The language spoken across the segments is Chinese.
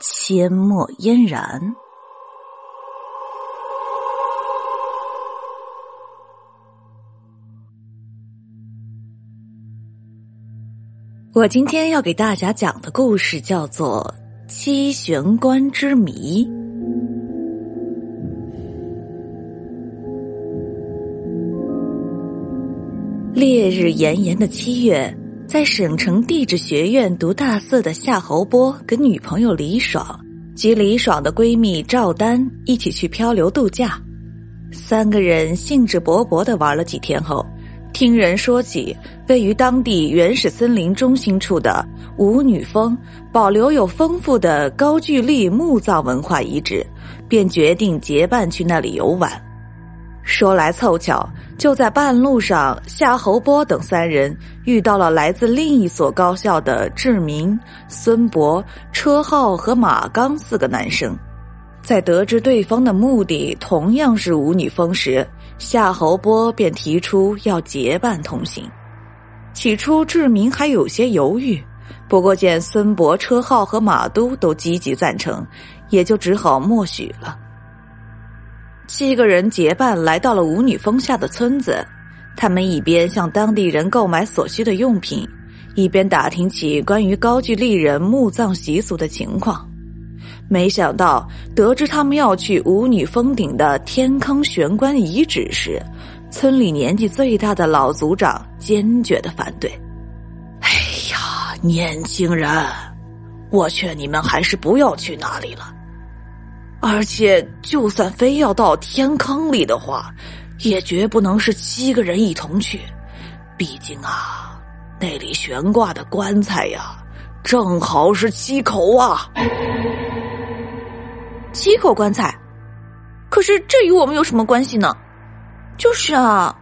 阡陌嫣然。我今天要给大家讲的故事叫做《七玄关之谜》。烈日炎炎的七月，在省城地质学院读大四的夏侯波跟女朋友李爽及李爽的闺蜜赵丹一起去漂流度假。三个人兴致勃勃的玩了几天后，听人说起位于当地原始森林中心处的五女峰保留有丰富的高句丽墓葬文化遗址，便决定结伴去那里游玩。说来凑巧。就在半路上，夏侯波等三人遇到了来自另一所高校的志明、孙博、车浩和马刚四个男生。在得知对方的目的同样是舞女峰时，夏侯波便提出要结伴同行。起初，志明还有些犹豫，不过见孙博、车浩和马都都积极赞成，也就只好默许了。七个人结伴来到了舞女峰下的村子，他们一边向当地人购买所需的用品，一边打听起关于高句丽人墓葬习俗的情况。没想到，得知他们要去舞女峰顶的天坑玄关遗址时，村里年纪最大的老族长坚决的反对。哎呀，年轻人，我劝你们还是不要去那里了。而且，就算非要到天坑里的话，也绝不能是七个人一同去。毕竟啊，那里悬挂的棺材呀，正好是七口啊。七口棺材，可是这与我们有什么关系呢？就是啊，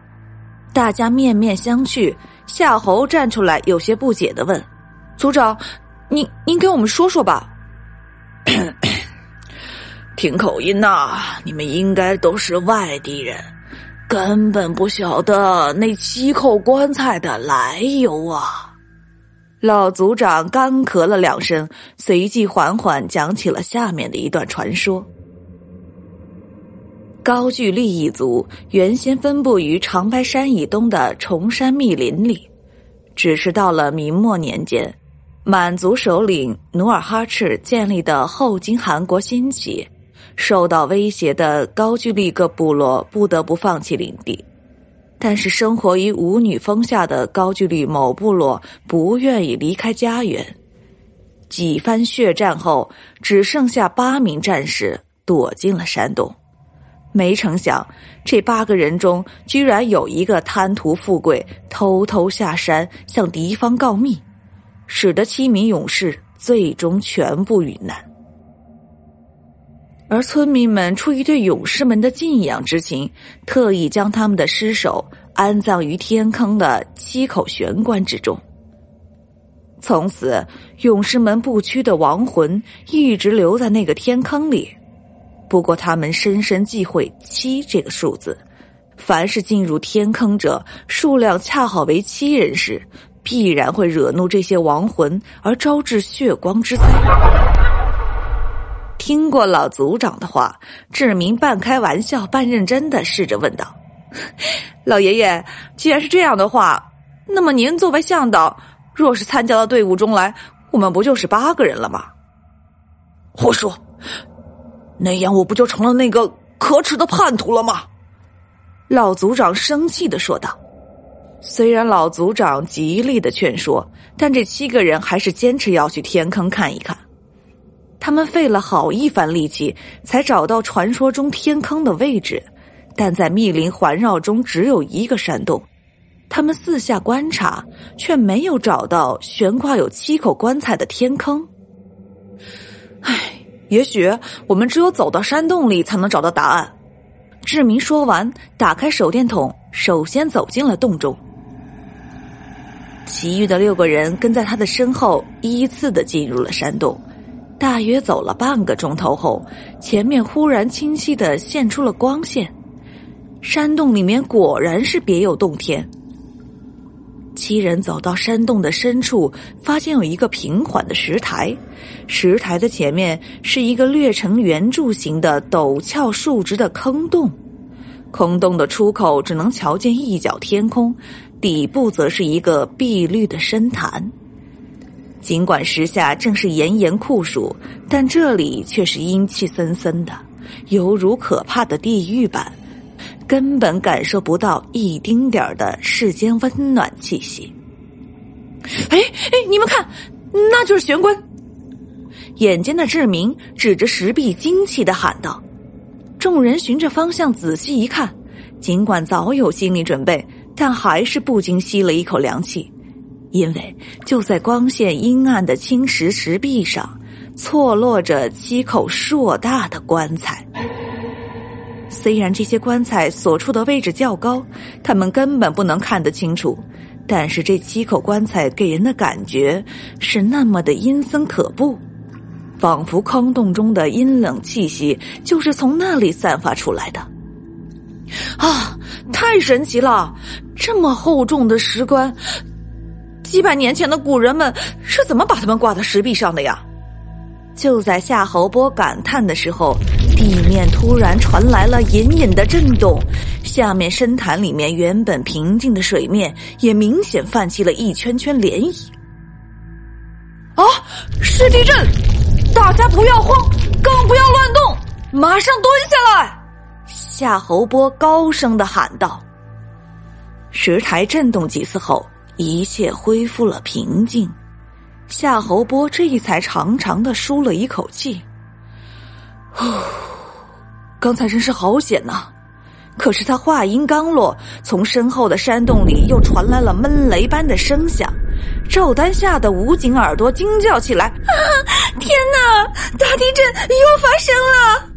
大家面面相觑。夏侯站出来，有些不解的问：“族长，您您给我们说说吧。”听口音呐，你们应该都是外地人，根本不晓得那七口棺材的来由啊！老族长干咳了两声，随即缓缓讲起了下面的一段传说：高句丽一族原先分布于长白山以东的崇山密林里，只是到了明末年间，满族首领努尔哈赤建立的后金汗国兴起。受到威胁的高句丽各部落不得不放弃领地，但是生活于舞女峰下的高句丽某部落不愿意离开家园。几番血战后，只剩下八名战士躲进了山洞。没成想，这八个人中居然有一个贪图富贵，偷偷下山向敌方告密，使得七名勇士最终全部遇难。而村民们出于对勇士们的敬仰之情，特意将他们的尸首安葬于天坑的七口玄关之中。从此，勇士们不屈的亡魂一直留在那个天坑里。不过，他们深深忌讳七这个数字，凡是进入天坑者数量恰好为七人时，必然会惹怒这些亡魂，而招致血光之灾。听过老族长的话，志明半开玩笑半认真的试着问道：“ 老爷爷，既然是这样的话，那么您作为向导，若是参加到队伍中来，我们不就是八个人了吗？”胡说！那样我不就成了那个可耻的叛徒了吗？老族长生气的说道。虽然老族长极力的劝说，但这七个人还是坚持要去天坑看一看。他们费了好一番力气，才找到传说中天坑的位置，但在密林环绕中只有一个山洞。他们四下观察，却没有找到悬挂有七口棺材的天坑。唉，也许我们只有走到山洞里才能找到答案。志明说完，打开手电筒，首先走进了洞中。其余的六个人跟在他的身后，依次的进入了山洞。大约走了半个钟头后，前面忽然清晰的现出了光线。山洞里面果然是别有洞天。七人走到山洞的深处，发现有一个平缓的石台，石台的前面是一个略呈圆柱形的陡峭竖直的坑洞，坑洞的出口只能瞧见一角天空，底部则是一个碧绿的深潭。尽管时下正是炎炎酷暑，但这里却是阴气森森的，犹如可怕的地狱般。根本感受不到一丁点儿的世间温暖气息。哎哎，你们看，那就是玄关！眼尖的志明指着石壁，惊奇的喊道。众人循着方向仔细一看，尽管早有心理准备，但还是不禁吸了一口凉气，因为就在光线阴暗的青石石壁上，错落着七口硕大的棺材。虽然这些棺材所处的位置较高，他们根本不能看得清楚，但是这七口棺材给人的感觉是那么的阴森可怖，仿佛坑洞中的阴冷气息就是从那里散发出来的。啊，太神奇了！这么厚重的石棺，几百年前的古人们是怎么把它们挂在石壁上的呀？就在夏侯波感叹的时候，地面突然传来了隐隐的震动，下面深潭里面原本平静的水面也明显泛起了一圈圈涟漪。啊，是地震！大家不要慌，更不要乱动，马上蹲下来！夏侯波高声的喊道。石台震动几次后，一切恢复了平静。夏侯波这才长长的舒了一口气。呼，刚才真是好险呐！可是他话音刚落，从身后的山洞里又传来了闷雷般的声响。赵丹吓得捂紧耳朵，惊叫起来：“啊！天哪！大地震又发生了！”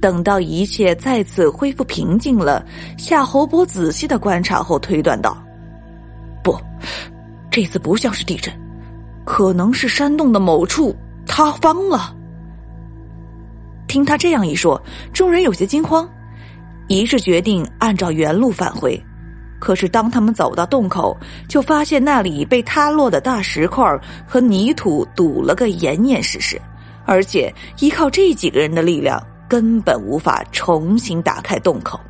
等到一切再次恢复平静了，夏侯波仔细的观察后推断道：“不，这次不像是地震。”可能是山洞的某处塌方了。听他这样一说，众人有些惊慌，一致决定按照原路返回。可是当他们走到洞口，就发现那里被塌落的大石块和泥土堵了个严严实实，而且依靠这几个人的力量，根本无法重新打开洞口。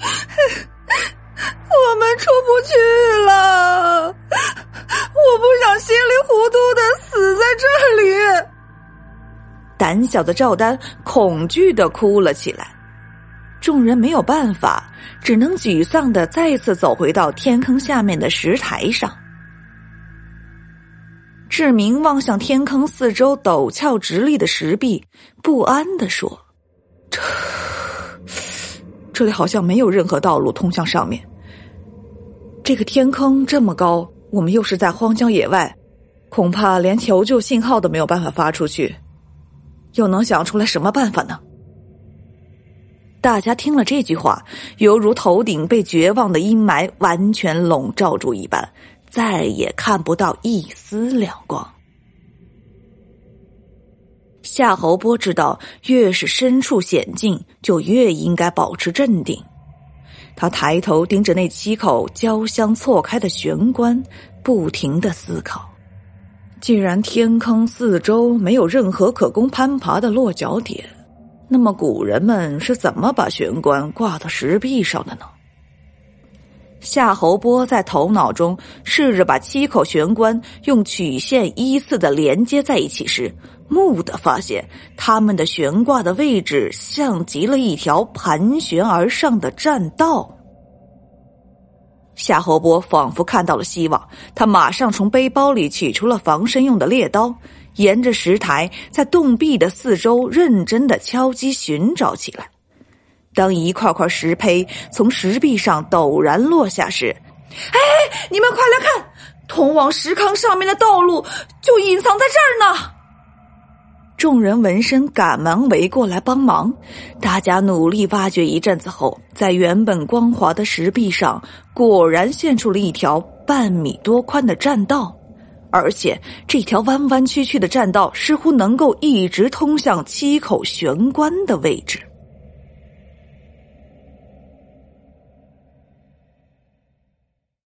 胆小的赵丹恐惧的哭了起来，众人没有办法，只能沮丧的再次走回到天坑下面的石台上。志明望向天坑四周陡峭直立的石壁，不安的说：“这，这里好像没有任何道路通向上面。”这个天坑这么高，我们又是在荒郊野外，恐怕连求救信号都没有办法发出去，又能想出来什么办法呢？大家听了这句话，犹如头顶被绝望的阴霾完全笼罩住一般，再也看不到一丝亮光。夏侯波知道，越是身处险境，就越应该保持镇定。他抬头盯着那七口交相错开的玄关，不停的思考。既然天坑四周没有任何可供攀爬的落脚点，那么古人们是怎么把玄关挂到石壁上的呢？夏侯波在头脑中试着把七口玄关用曲线依次的连接在一起时，蓦地发现他们的悬挂的位置像极了一条盘旋而上的栈道。夏侯波仿佛看到了希望，他马上从背包里取出了防身用的猎刀，沿着石台在洞壁的四周认真的敲击寻找起来。当一块块石胚从石壁上陡然落下时，哎，你们快来看，通往石坑上面的道路就隐藏在这儿呢！众人闻声赶忙围过来帮忙。大家努力挖掘一阵子后，在原本光滑的石壁上，果然现出了一条半米多宽的栈道。而且，这条弯弯曲曲的栈道似乎能够一直通向七口玄关的位置。